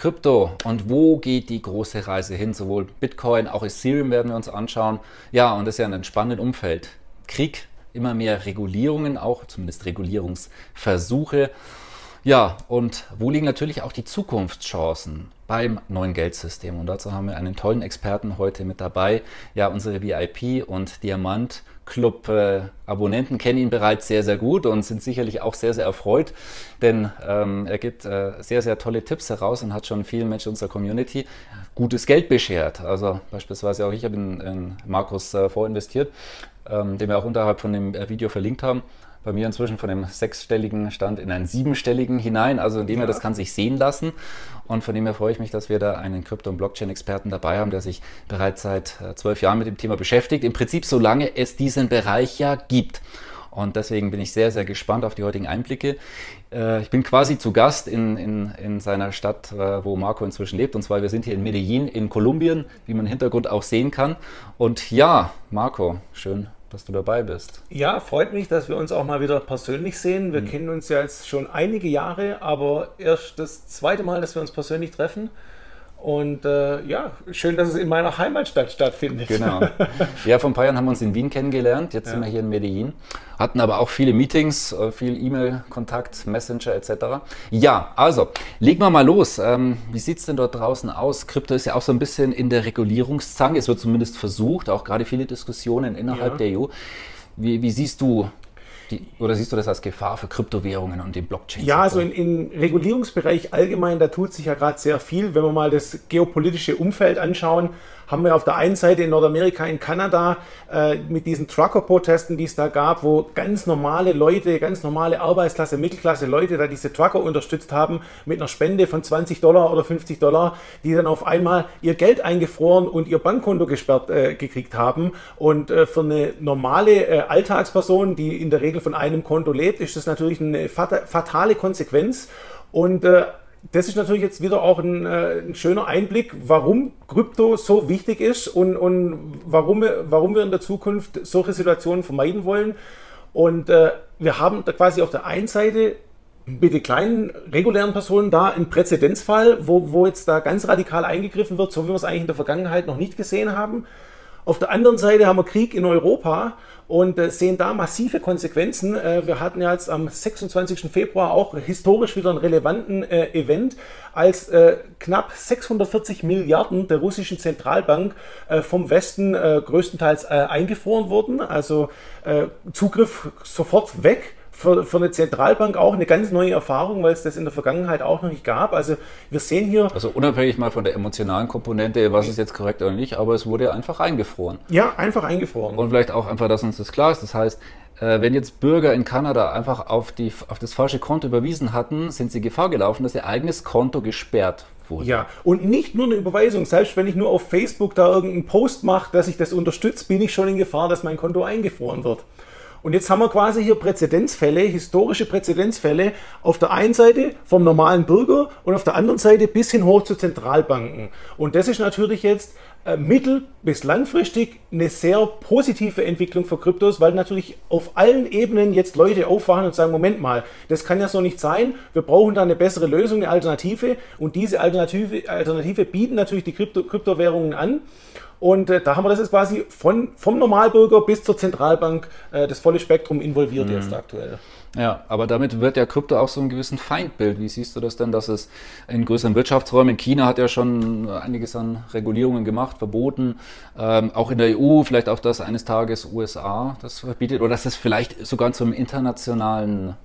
Krypto und wo geht die große Reise hin? Sowohl Bitcoin, auch Ethereum werden wir uns anschauen. Ja, und das ist ja ein entspannendes Umfeld. Krieg, immer mehr Regulierungen, auch zumindest Regulierungsversuche. Ja, und wo liegen natürlich auch die Zukunftschancen beim neuen Geldsystem? Und dazu haben wir einen tollen Experten heute mit dabei. Ja, unsere VIP und Diamant Club äh, Abonnenten kennen ihn bereits sehr, sehr gut und sind sicherlich auch sehr, sehr erfreut, denn ähm, er gibt äh, sehr, sehr tolle Tipps heraus und hat schon vielen Menschen unserer Community gutes Geld beschert. Also beispielsweise auch ich habe in, in Markus äh, vorinvestiert, ähm, den wir auch unterhalb von dem äh, Video verlinkt haben bei mir inzwischen von dem sechsstelligen Stand in einen siebenstelligen hinein. Also in dem ja. her, das kann sich sehen lassen. Und von dem her freue ich mich, dass wir da einen Krypto- und Blockchain-Experten dabei haben, der sich bereits seit äh, zwölf Jahren mit dem Thema beschäftigt. Im Prinzip, solange es diesen Bereich ja gibt. Und deswegen bin ich sehr, sehr gespannt auf die heutigen Einblicke. Äh, ich bin quasi zu Gast in, in, in seiner Stadt, äh, wo Marco inzwischen lebt. Und zwar, wir sind hier in Medellin in Kolumbien, wie man im Hintergrund auch sehen kann. Und ja, Marco, schön, dass du dabei bist. Ja, freut mich, dass wir uns auch mal wieder persönlich sehen. Wir mhm. kennen uns ja jetzt schon einige Jahre, aber erst das zweite Mal, dass wir uns persönlich treffen. Und äh, ja, schön, dass es in meiner Heimatstadt stattfindet. Genau. Ja, vor ein paar Jahren haben wir uns in Wien kennengelernt. Jetzt ja. sind wir hier in Medellin. Hatten aber auch viele Meetings, äh, viel E-Mail-Kontakt, Messenger etc. Ja, also, legen wir mal los. Ähm, wie sieht es denn dort draußen aus? Krypto ist ja auch so ein bisschen in der Regulierungszange. Es wird zumindest versucht, auch gerade viele Diskussionen innerhalb ja. der EU. Wie, wie siehst du die, oder siehst du das als Gefahr für Kryptowährungen und den Blockchain? Ja, also im Regulierungsbereich allgemein, da tut sich ja gerade sehr viel. Wenn wir mal das geopolitische Umfeld anschauen, haben wir auf der einen Seite in Nordamerika, in Kanada, äh, mit diesen Trucker-Protesten, die es da gab, wo ganz normale Leute, ganz normale Arbeitsklasse, Mittelklasse Leute da diese Trucker unterstützt haben mit einer Spende von 20 Dollar oder 50 Dollar, die dann auf einmal ihr Geld eingefroren und ihr Bankkonto gesperrt äh, gekriegt haben. Und äh, für eine normale äh, Alltagsperson, die in der Regel von einem Konto lebt, ist das natürlich eine fatale Konsequenz. Und äh, das ist natürlich jetzt wieder auch ein, äh, ein, schöner Einblick, warum Krypto so wichtig ist und, und warum, wir, warum wir in der Zukunft solche Situationen vermeiden wollen. Und äh, wir haben da quasi auf der einen Seite mit den kleinen regulären Personen da einen Präzedenzfall, wo, wo jetzt da ganz radikal eingegriffen wird, so wie wir es eigentlich in der Vergangenheit noch nicht gesehen haben. Auf der anderen Seite haben wir Krieg in Europa und äh, sehen da massive Konsequenzen. Äh, wir hatten ja jetzt am 26. Februar auch historisch wieder einen relevanten äh, Event, als knapp 640 Milliarden der russischen Zentralbank vom Westen größtenteils eingefroren wurden. Also Zugriff sofort weg für, für eine Zentralbank auch eine ganz neue Erfahrung, weil es das in der Vergangenheit auch noch nicht gab. Also wir sehen hier. Also unabhängig mal von der emotionalen Komponente, was ist jetzt korrekt oder nicht, aber es wurde einfach eingefroren. Ja, einfach eingefroren. Und vielleicht auch einfach, dass uns das klar ist. Das heißt, äh, wenn jetzt Bürger in Kanada einfach auf, die, auf das falsche Konto überwiesen hatten, sind sie Gefahr gelaufen, dass ihr eigenes Konto gesperrt Wurde. Ja, und nicht nur eine Überweisung. Selbst wenn ich nur auf Facebook da irgendeinen Post mache, dass ich das unterstütze, bin ich schon in Gefahr, dass mein Konto eingefroren wird. Und jetzt haben wir quasi hier Präzedenzfälle, historische Präzedenzfälle auf der einen Seite vom normalen Bürger und auf der anderen Seite bis hin hoch zu Zentralbanken. Und das ist natürlich jetzt äh, mittel- bis langfristig eine sehr positive Entwicklung für Kryptos, weil natürlich auf allen Ebenen jetzt Leute aufwachen und sagen, Moment mal, das kann ja so nicht sein, wir brauchen da eine bessere Lösung, eine Alternative und diese Alternative, Alternative bieten natürlich die Krypto Kryptowährungen an. Und äh, da haben wir das jetzt quasi von, vom Normalbürger bis zur Zentralbank äh, das volle Spektrum involviert mhm. jetzt aktuell. Ja, aber damit wird ja Krypto auch so ein gewissen Feindbild. Wie siehst du das denn, dass es in größeren Wirtschaftsräumen, in China hat ja schon einiges an Regulierungen gemacht, verboten, ähm, auch in der EU, vielleicht auch das eines Tages USA das verbietet oder dass es vielleicht sogar zum internationalen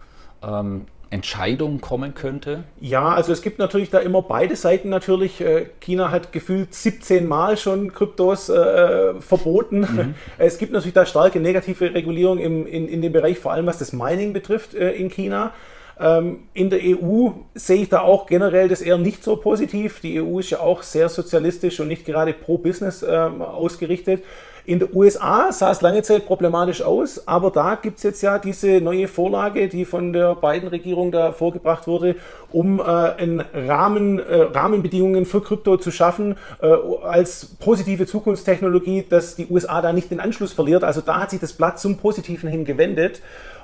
ähm, Entscheidung kommen könnte? Ja, also es gibt natürlich da immer beide Seiten natürlich. Äh, China hat gefühlt 17 Mal schon Kryptos äh, verboten. Mhm. Es gibt natürlich da starke negative Regulierung im, in, in dem Bereich, vor allem was das Mining betrifft äh, in China. Ähm, in der EU sehe ich da auch generell das eher nicht so positiv. Die EU ist ja auch sehr sozialistisch und nicht gerade pro Business ähm, ausgerichtet. In den USA sah es lange Zeit problematisch aus, aber da gibt es jetzt ja diese neue Vorlage, die von der beiden Regierung da vorgebracht wurde, um äh, einen Rahmen, äh, Rahmenbedingungen für Krypto zu schaffen, äh, als positive Zukunftstechnologie, dass die USA da nicht den Anschluss verliert. Also da hat sich das Blatt zum Positiven hin gewendet.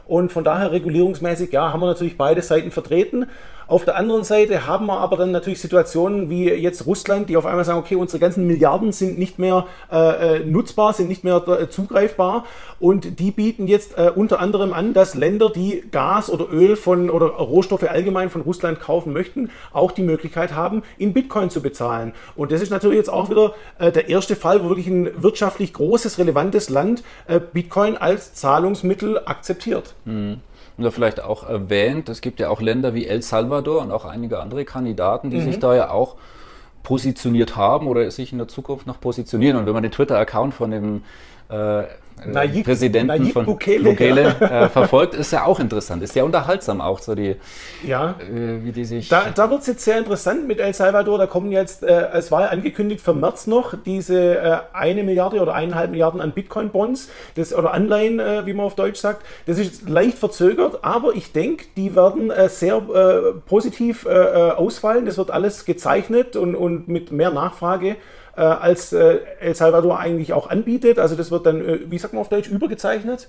Und von daher regulierungsmäßig, ja, haben wir natürlich beide Seiten vertreten. Auf der anderen Seite haben wir aber dann natürlich Situationen wie jetzt Russland, die auf einmal sagen, okay, unsere ganzen Milliarden sind nicht mehr äh, äh nutzbar, sind nicht mehr äh, zugreifbar und die bieten jetzt äh, unter anderem an, dass Länder, die Gas oder Öl von oder Rohstoffe allgemein von Russland kaufen möchten, auch die Möglichkeit haben, in Bitcoin zu bezahlen. Und das ist natürlich jetzt auch wieder äh, der erste Fall, wo wirklich ein wirtschaftlich großes, relevantes Land äh, Bitcoin als Zahlungsmittel akzeptiert. Mhm oder vielleicht auch erwähnt, es gibt ja auch Länder wie El Salvador und auch einige andere Kandidaten, die mhm. sich da ja auch positioniert haben oder sich in der Zukunft noch positionieren. Und wenn man den Twitter-Account von dem äh, Nayib, Präsidenten Nayib von Bukele, Bukele ja. äh, verfolgt, ist ja auch interessant. Ist sehr unterhaltsam auch so die, ja. Äh, wie die sich. Da, da wird es jetzt sehr interessant mit El Salvador. Da kommen jetzt, äh, es war ja angekündigt für März noch, diese äh, eine Milliarde oder eineinhalb Milliarden an Bitcoin-Bonds oder Anleihen, äh, wie man auf Deutsch sagt. Das ist leicht verzögert, aber ich denke, die werden äh, sehr äh, positiv ausfallen. Das wird alles gezeichnet und, und mit mehr Nachfrage äh, als äh, El Salvador eigentlich auch anbietet. Also das wird dann, äh, wie sagt man auf Deutsch, übergezeichnet.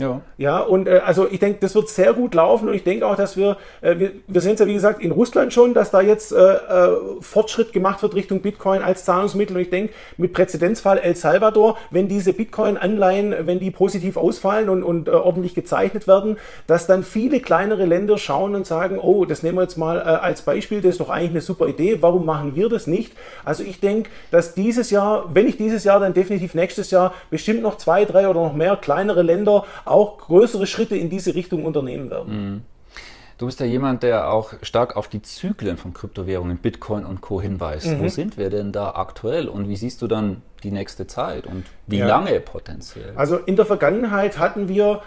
Ja. Ja, und äh, also ich denke, das wird sehr gut laufen und ich denke auch, dass wir, äh, wir, wir sehen es ja wie gesagt in Russland schon, dass da jetzt äh, äh, Fortschritt gemacht wird Richtung Bitcoin als Zahlungsmittel und ich denke, mit Präzedenzfall El Salvador, wenn diese Bitcoin-Anleihen, wenn die positiv ausfallen und, und äh, ordentlich gezeichnet werden, dass dann viele kleinere Länder schauen und sagen, oh, das nehmen wir jetzt mal äh, als Beispiel, das ist doch eigentlich eine super Idee, warum machen wir das nicht? Also ich denke, dass dieses Jahr, wenn nicht dieses Jahr, dann definitiv nächstes Jahr bestimmt noch zwei, drei oder noch mehr kleinere Länder auch größere Schritte in diese Richtung unternehmen werden. Mhm. Du bist ja jemand, der auch stark auf die Zyklen von Kryptowährungen, Bitcoin und Co. hinweist. Mhm. Wo sind wir denn da aktuell und wie siehst du dann die nächste Zeit und wie ja. lange potenziell? Also in der Vergangenheit hatten wir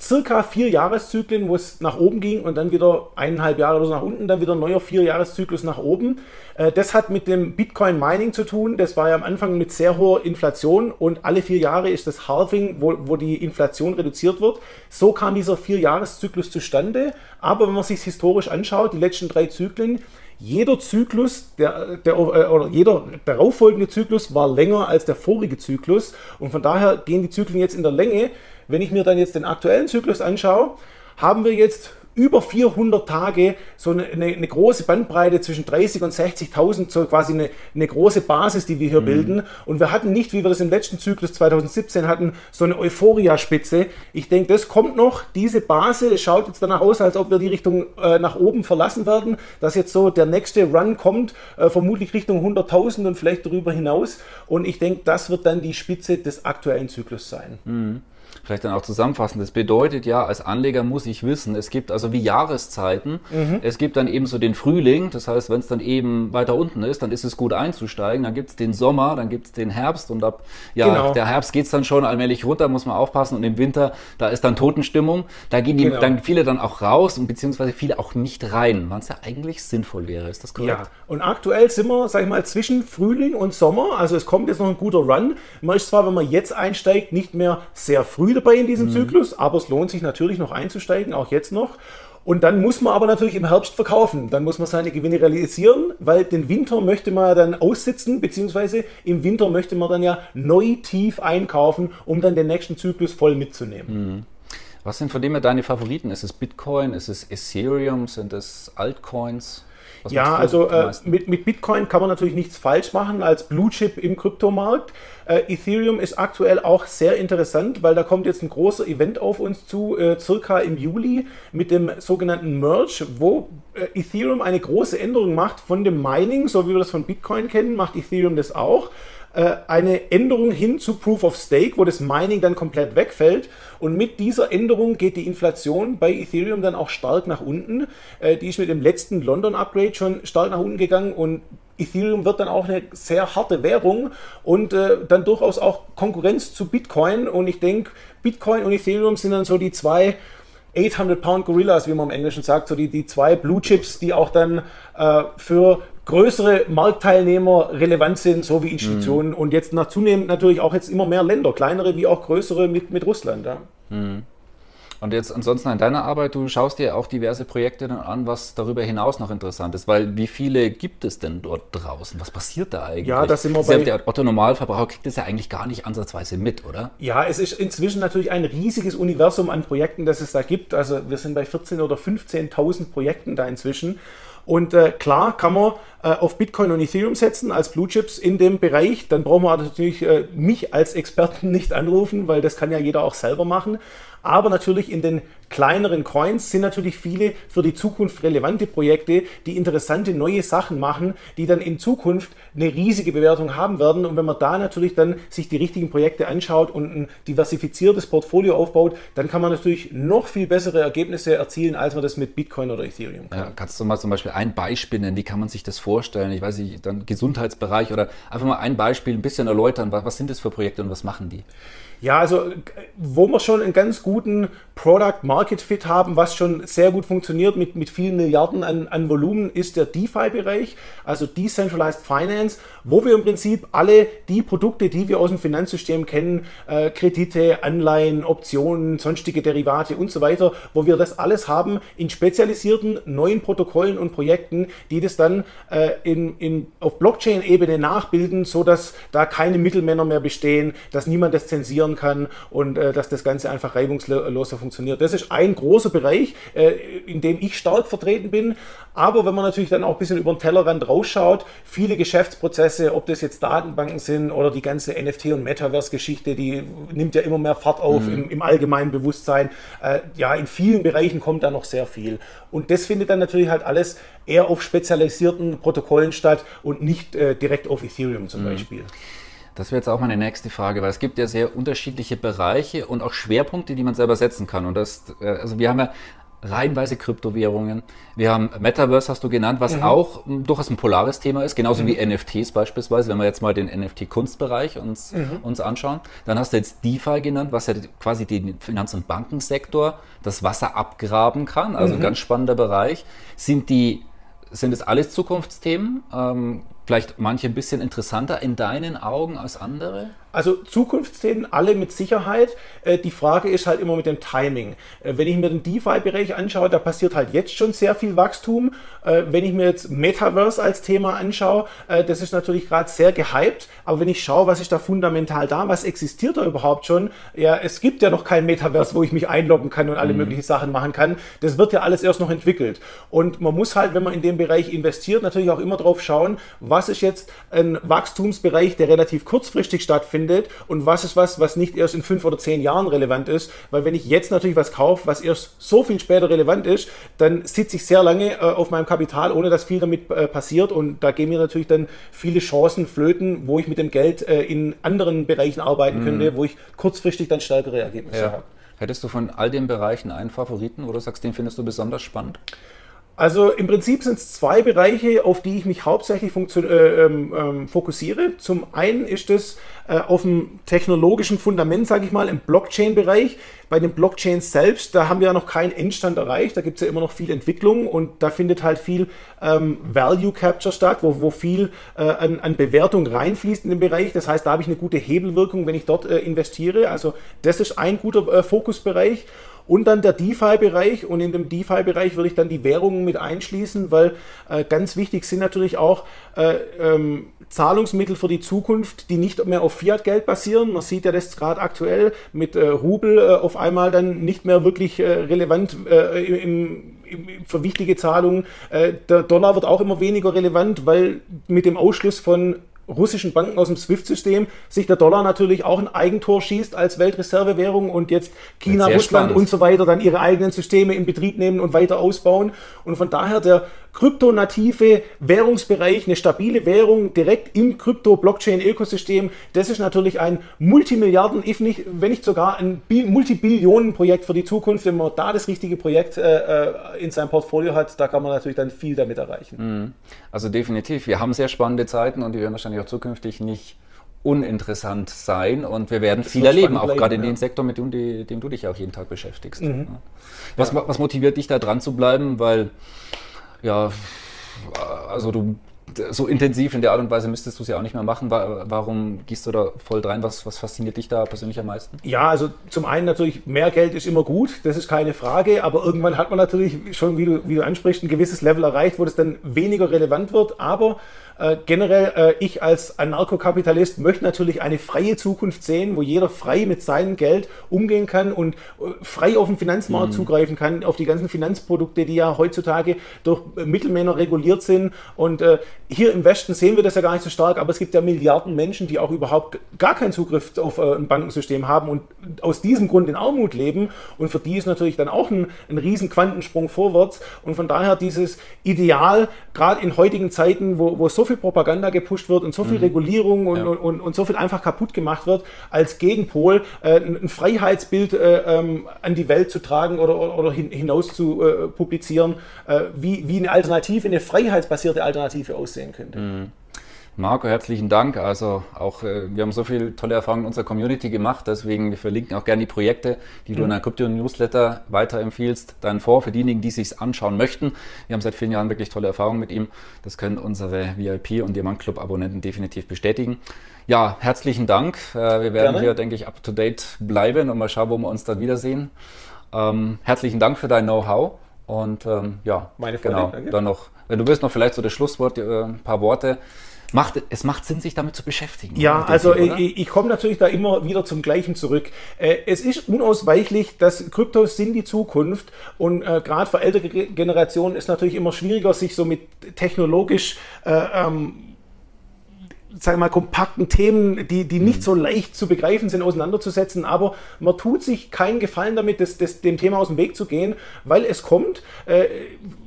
circa vier Jahreszyklen, wo es nach oben ging und dann wieder eineinhalb Jahre oder so nach unten, dann wieder ein neuer vier Jahreszyklus nach oben. Äh, das hat mit dem Bitcoin Mining zu tun. Das war ja am Anfang mit sehr hoher Inflation und alle vier Jahre ist das Halving, wo, wo die Inflation reduziert wird. So kam dieser vier Jahreszyklus zustande. Aber wenn man sich historisch anschaut, die letzten drei Zyklen, jeder Zyklus, der, der, äh, oder jeder darauffolgende Zyklus war länger als der vorige Zyklus und von daher gehen die Zyklen jetzt in der Länge. Wenn ich mir dann jetzt den aktuellen Zyklus anschaue, haben wir jetzt über 400 Tage so eine, eine, große Bandbreite zwischen 30 und 60.000, so quasi eine, eine, große Basis, die wir hier mhm. bilden. Und wir hatten nicht, wie wir das im letzten Zyklus 2017 hatten, so eine Euphoria-Spitze. Ich denke, das kommt noch. Diese Basis schaut jetzt danach aus, als ob wir die Richtung äh, nach oben verlassen werden, dass jetzt so der nächste Run kommt, äh, vermutlich Richtung 100.000 und vielleicht darüber hinaus. Und ich denke, das wird dann die Spitze des aktuellen Zyklus sein. Mhm vielleicht dann auch zusammenfassen. Das bedeutet ja, als Anleger muss ich wissen, es gibt also wie Jahreszeiten. Mhm. Es gibt dann eben so den Frühling, das heißt, wenn es dann eben weiter unten ist, dann ist es gut einzusteigen. Dann gibt es den Sommer, dann gibt es den Herbst und ab ja, genau. der Herbst geht es dann schon allmählich runter, muss man aufpassen. Und im Winter, da ist dann Totenstimmung. Da gehen die, genau. dann viele dann auch raus und beziehungsweise viele auch nicht rein, wann es ja eigentlich sinnvoll wäre. Ist das korrekt? Ja, und aktuell sind wir, sag ich mal, zwischen Frühling und Sommer. Also es kommt jetzt noch ein guter Run. Man ist zwar, wenn man jetzt einsteigt, nicht mehr sehr früh dabei in diesem mhm. Zyklus, aber es lohnt sich natürlich noch einzusteigen, auch jetzt noch. Und dann muss man aber natürlich im Herbst verkaufen. Dann muss man seine Gewinne realisieren, weil den Winter möchte man dann aussitzen, beziehungsweise im Winter möchte man dann ja neu tief einkaufen, um dann den nächsten Zyklus voll mitzunehmen. Mhm. Was sind von dem her deine Favoriten? Ist es Bitcoin? Ist es Ethereum? Sind es Altcoins? Was ja, also äh, mit, mit Bitcoin kann man natürlich nichts falsch machen als Blue Chip im Kryptomarkt. Äh, Ethereum ist aktuell auch sehr interessant, weil da kommt jetzt ein großer Event auf uns zu, äh, circa im Juli mit dem sogenannten Merge, wo äh, Ethereum eine große Änderung macht von dem Mining, so wie wir das von Bitcoin kennen, macht Ethereum das auch äh, eine Änderung hin zu Proof of Stake, wo das Mining dann komplett wegfällt. Und mit dieser Änderung geht die Inflation bei Ethereum dann auch stark nach unten. Äh, die ist mit dem letzten London-Upgrade schon stark nach unten gegangen und Ethereum wird dann auch eine sehr harte Währung und äh, dann durchaus auch Konkurrenz zu Bitcoin. Und ich denke, Bitcoin und Ethereum sind dann so die zwei 800-Pound-Gorillas, wie man im Englischen sagt, so die, die zwei Blue Chips, die auch dann äh, für größere Marktteilnehmer relevant sind, so wie Institutionen mhm. und jetzt nach zunehmend natürlich auch jetzt immer mehr Länder, kleinere wie auch größere mit, mit Russland. Ja. Mhm. Und jetzt ansonsten in deiner Arbeit, du schaust dir auch diverse Projekte dann an, was darüber hinaus noch interessant ist, weil wie viele gibt es denn dort draußen? Was passiert da eigentlich? Ja, das sind wir bei Der Otto Normalverbraucher kriegt das ja eigentlich gar nicht ansatzweise mit, oder? Ja, es ist inzwischen natürlich ein riesiges Universum an Projekten, das es da gibt. Also wir sind bei 14.000 oder 15.000 Projekten da inzwischen. Und äh, klar kann man auf Bitcoin und Ethereum setzen als Blue Chips in dem Bereich. Dann brauchen wir natürlich äh, mich als Experten nicht anrufen, weil das kann ja jeder auch selber machen. Aber natürlich in den kleineren Coins sind natürlich viele für die Zukunft relevante Projekte, die interessante neue Sachen machen, die dann in Zukunft eine riesige Bewertung haben werden. Und wenn man da natürlich dann sich die richtigen Projekte anschaut und ein diversifiziertes Portfolio aufbaut, dann kann man natürlich noch viel bessere Ergebnisse erzielen, als man das mit Bitcoin oder Ethereum kann. Ja, kannst du mal zum Beispiel ein Beispiel nennen? Wie kann man sich das vorstellen? Ich weiß nicht, dann Gesundheitsbereich oder einfach mal ein Beispiel ein bisschen erläutern. Was, was sind das für Projekte und was machen die? Ja, also wo wir schon einen ganz guten Product Market Fit haben, was schon sehr gut funktioniert mit, mit vielen Milliarden an, an Volumen, ist der DeFi-Bereich, also Decentralized Finance, wo wir im Prinzip alle die Produkte, die wir aus dem Finanzsystem kennen, äh, Kredite, Anleihen, Optionen, sonstige Derivate und so weiter, wo wir das alles haben in spezialisierten neuen Protokollen und Projekten, die das dann äh, in, in, auf Blockchain-Ebene nachbilden, sodass da keine Mittelmänner mehr bestehen, dass niemand das zensieren kann und äh, dass das Ganze einfach reibungsloser funktioniert. Das ist ein großer Bereich, äh, in dem ich stark vertreten bin. Aber wenn man natürlich dann auch ein bisschen über den Tellerrand rausschaut, viele Geschäftsprozesse, ob das jetzt Datenbanken sind oder die ganze NFT- und Metaverse-Geschichte, die nimmt ja immer mehr Fahrt auf mhm. im, im, allgemeinen Bewusstsein. Äh, ja, in vielen Bereichen kommt da noch sehr viel. Und das findet dann natürlich halt alles eher auf spezialisierten Protokollen statt und nicht äh, direkt auf Ethereum zum mhm. Beispiel. Das wäre jetzt auch meine nächste Frage, weil es gibt ja sehr unterschiedliche Bereiche und auch Schwerpunkte, die man selber setzen kann. Und das, äh, also wir haben ja reihenweise Kryptowährungen. Wir haben Metaverse, hast du genannt, was mhm. auch hm, durchaus ein polares Thema ist, genauso mhm. wie NFTs beispielsweise, wenn wir jetzt mal den NFT-Kunstbereich uns, mhm. uns anschauen. Dann hast du jetzt DeFi genannt, was ja quasi den Finanz- und Bankensektor das Wasser abgraben kann, also ein mhm. ganz spannender Bereich. Sind die sind es alles Zukunftsthemen? Ähm, vielleicht manche ein bisschen interessanter in deinen Augen als andere? Also Zukunftsthemen, alle mit Sicherheit. Äh, die Frage ist halt immer mit dem Timing. Äh, wenn ich mir den DeFi-Bereich anschaue, da passiert halt jetzt schon sehr viel Wachstum. Äh, wenn ich mir jetzt Metaverse als Thema anschaue, das ist natürlich gerade sehr gehypt. Aber wenn ich schaue, was ist da fundamental da, was existiert da überhaupt schon? Ja, es gibt ja noch kein Metaverse, wo ich mich einloggen kann und alle mhm. möglichen Sachen machen kann. Das wird ja alles erst noch entwickelt. Und man muss halt, wenn man in dem Bereich investiert, natürlich auch immer drauf schauen, was ist jetzt ein Wachstumsbereich, der relativ kurzfristig stattfindet findet und was ist was, was nicht erst in fünf oder zehn Jahren relevant ist. Weil wenn ich jetzt natürlich was kaufe, was erst so viel später relevant ist, dann sitze ich sehr lange äh, auf meinem Kapital, ohne dass viel damit äh, passiert. Und da gehen mir natürlich dann viele Chancen flöten, wo ich mit dem Geld äh, in anderen Bereichen arbeiten mhm. könnte, wo ich kurzfristig dann stärkere Ergebnisse ja. habe. Hättest du von all den Bereichen einen Favoriten, wo du sagst, den findest du besonders spannend? Also im Prinzip sind es zwei Bereiche, auf die ich mich hauptsächlich äh, ähm, ähm, fokussiere. Zum einen ist es äh, auf dem technologischen Fundament, sage ich mal, im Blockchain-Bereich. Bei den Blockchains selbst, da haben wir ja noch keinen Endstand erreicht, da gibt es ja immer noch viel Entwicklung und da findet halt viel ähm, Value Capture statt, wo, wo viel äh, an, an, Bewertung reinfließt in den Bereich. Das heißt, da habe ich eine gute Hebelwirkung, wenn ich dort äh, investiere. Also das ist ein guter äh, Fokusbereich. Und dann der DeFi-Bereich und in dem DeFi-Bereich würde ich dann die Währungen mit einschließen, weil äh, ganz wichtig sind natürlich auch äh, ähm, Zahlungsmittel für die Zukunft, die nicht mehr auf Fiat-Geld basieren. Man sieht ja das gerade aktuell mit äh, Rubel äh, auf einmal dann nicht mehr wirklich äh, relevant äh, im, im, für wichtige Zahlungen. der Dollar wird auch immer weniger relevant, weil mit dem Ausschluss von russischen Banken aus dem SWIFT-System sich der Dollar natürlich auch ein Eigentor schießt als Weltreservewährung und jetzt China, Russland spannend. und so weiter dann ihre eigenen Systeme in Betrieb nehmen und weiter ausbauen. Und von daher der kryptonative Währungsbereich, eine stabile Währung direkt im Krypto-Blockchain-Ökosystem, das ist natürlich ein Multimilliarden, nicht, wenn nicht sogar ein Multibillionen-Projekt für die Zukunft. Wenn man da das richtige Projekt äh, äh, in seinem Portfolio hat, da kann man natürlich dann viel damit erreichen. Mhm. Also definitiv. Wir haben sehr spannende Zeiten und die werden wahrscheinlich auch zukünftig nicht uninteressant sein und wir werden viel erleben, auch gerade in dem Sektor, mit dem, dem, du dich auch jeden Tag beschäftigst. Mhm. Was, ja. was motiviert dich da dran zu bleiben? Weil, ja, also du so intensiv in der Art und Weise müsstest du es ja auch nicht mehr machen. Warum gehst du da voll rein? Was, was fasziniert dich da persönlich am meisten? Ja, also zum einen natürlich, mehr Geld ist immer gut, das ist keine Frage, aber irgendwann hat man natürlich schon, wie du, wie du ansprichst, ein gewisses Level erreicht, wo das dann weniger relevant wird, aber äh, generell, äh, ich als Anarchokapitalist möchte natürlich eine freie Zukunft sehen, wo jeder frei mit seinem Geld umgehen kann und äh, frei auf den Finanzmarkt mhm. zugreifen kann, auf die ganzen Finanzprodukte, die ja heutzutage durch Mittelmänner reguliert sind. Und äh, hier im Westen sehen wir das ja gar nicht so stark, aber es gibt ja Milliarden Menschen, die auch überhaupt gar keinen Zugriff auf äh, ein Bankensystem haben und aus diesem Grund in Armut leben. Und für die ist natürlich dann auch ein, ein riesen Quantensprung vorwärts. Und von daher dieses Ideal, gerade in heutigen Zeiten, wo, wo so viel Propaganda gepusht wird und so viel mhm. Regulierung und, ja. und, und, und, so viel einfach kaputt gemacht wird, als Gegenpol äh, ein Freiheitsbild äh, ähm, an die Welt zu tragen oder, oder, oder hin, hinaus zu äh, publizieren, äh, wie, wie eine Alternative, eine freiheitsbasierte Alternative aussehen könnte. Mhm. Marco, herzlichen Dank. Also auch äh, wir haben so viele tolle Erfahrungen in unserer Community gemacht, deswegen wir verlinken auch gerne die Projekte, die mhm. du in der Crypto Newsletter weiterempfiehlst, dann vor für diejenigen, die sich anschauen möchten. Wir haben seit vielen Jahren wirklich tolle Erfahrungen mit ihm. Das können unsere VIP und Diamant Club Abonnenten definitiv bestätigen. Ja, herzlichen Dank. Äh, wir werden gerne. hier, denke ich, up to date bleiben und mal schauen, wo wir uns dann wiedersehen. Ähm, herzlichen Dank für dein Know-how. Und ähm, ja, meine Freude, genau, danke. dann noch, wenn du willst, noch vielleicht so das Schlusswort, äh, ein paar Worte macht, es macht Sinn, sich damit zu beschäftigen. Ja, also Thema, ich, ich komme natürlich da immer wieder zum Gleichen zurück. Äh, es ist unausweichlich, dass Kryptos sind die Zukunft und äh, gerade für ältere Generationen ist natürlich immer schwieriger, sich so mit technologisch äh, ähm, sagen wir mal, kompakten Themen, die, die nicht so leicht zu begreifen sind, auseinanderzusetzen. Aber man tut sich keinen Gefallen damit, das, das, dem Thema aus dem Weg zu gehen, weil es kommt. Äh,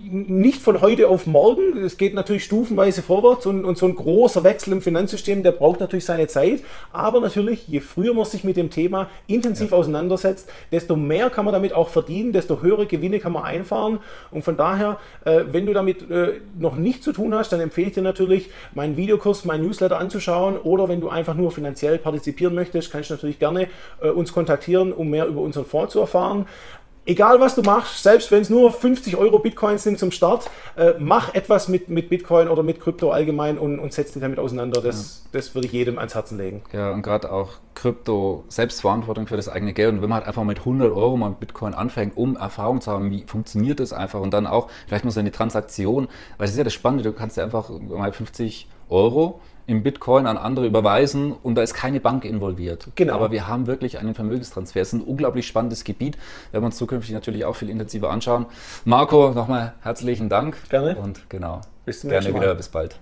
nicht von heute auf morgen. Es geht natürlich stufenweise vorwärts und, und, so ein großer Wechsel im Finanzsystem, der braucht natürlich seine Zeit. Aber natürlich, je früher man sich mit dem Thema intensiv ja. auseinandersetzt, desto mehr kann man damit auch verdienen, desto höhere Gewinne kann man einfahren. Und von daher, äh, wenn du damit äh, noch nichts zu tun hast, dann empfehle ich dir natürlich, meinen Videokurs, meinen Newsletter anzuschauen. Oder wenn du einfach nur finanziell partizipieren möchtest, kannst du natürlich gerne äh, uns kontaktieren, um mehr über unseren Fonds zu erfahren egal was du machst, selbst wenn es nur 50 Euro Bitcoins sind zum Start, äh, mach etwas mit, mit Bitcoin oder mit Krypto allgemein und, und setz dich damit auseinander. Das, ja. das würde ich jedem ans Herzen legen. Ja, und gerade auch Krypto, Selbstverantwortung für das eigene Geld. Und wenn man halt einfach mit 100 Euro mal mit Bitcoin anfängt, um Erfahrung zu haben, wie funktioniert das einfach und dann auch, vielleicht muss eine Transaktion, weil das ist ja das Spannende, du kannst ja einfach mal 50 Euro im Bitcoin an andere überweisen und da ist keine Bank involviert. Genau. Aber wir haben wirklich einen Vermögenstransfer. Es ist ein unglaublich spannendes Gebiet. Werden wir uns zukünftig natürlich auch viel intensiver anschauen. Marco, nochmal herzlichen Dank. Gerne. Und genau. Bis zum Gerne wieder. Bis bald.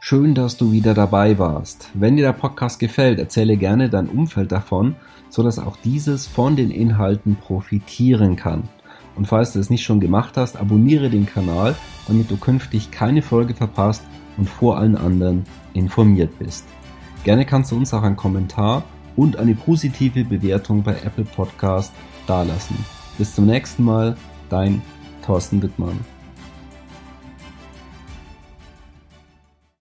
Schön, dass du wieder dabei warst. Wenn dir der Podcast gefällt, erzähle gerne dein Umfeld davon, sodass auch dieses von den Inhalten profitieren kann. Und falls du es nicht schon gemacht hast, abonniere den Kanal, damit du künftig keine Folge verpasst und vor allen anderen informiert bist. Gerne kannst du uns auch einen Kommentar und eine positive Bewertung bei Apple Podcast dalassen. Bis zum nächsten Mal, dein Thorsten Wittmann.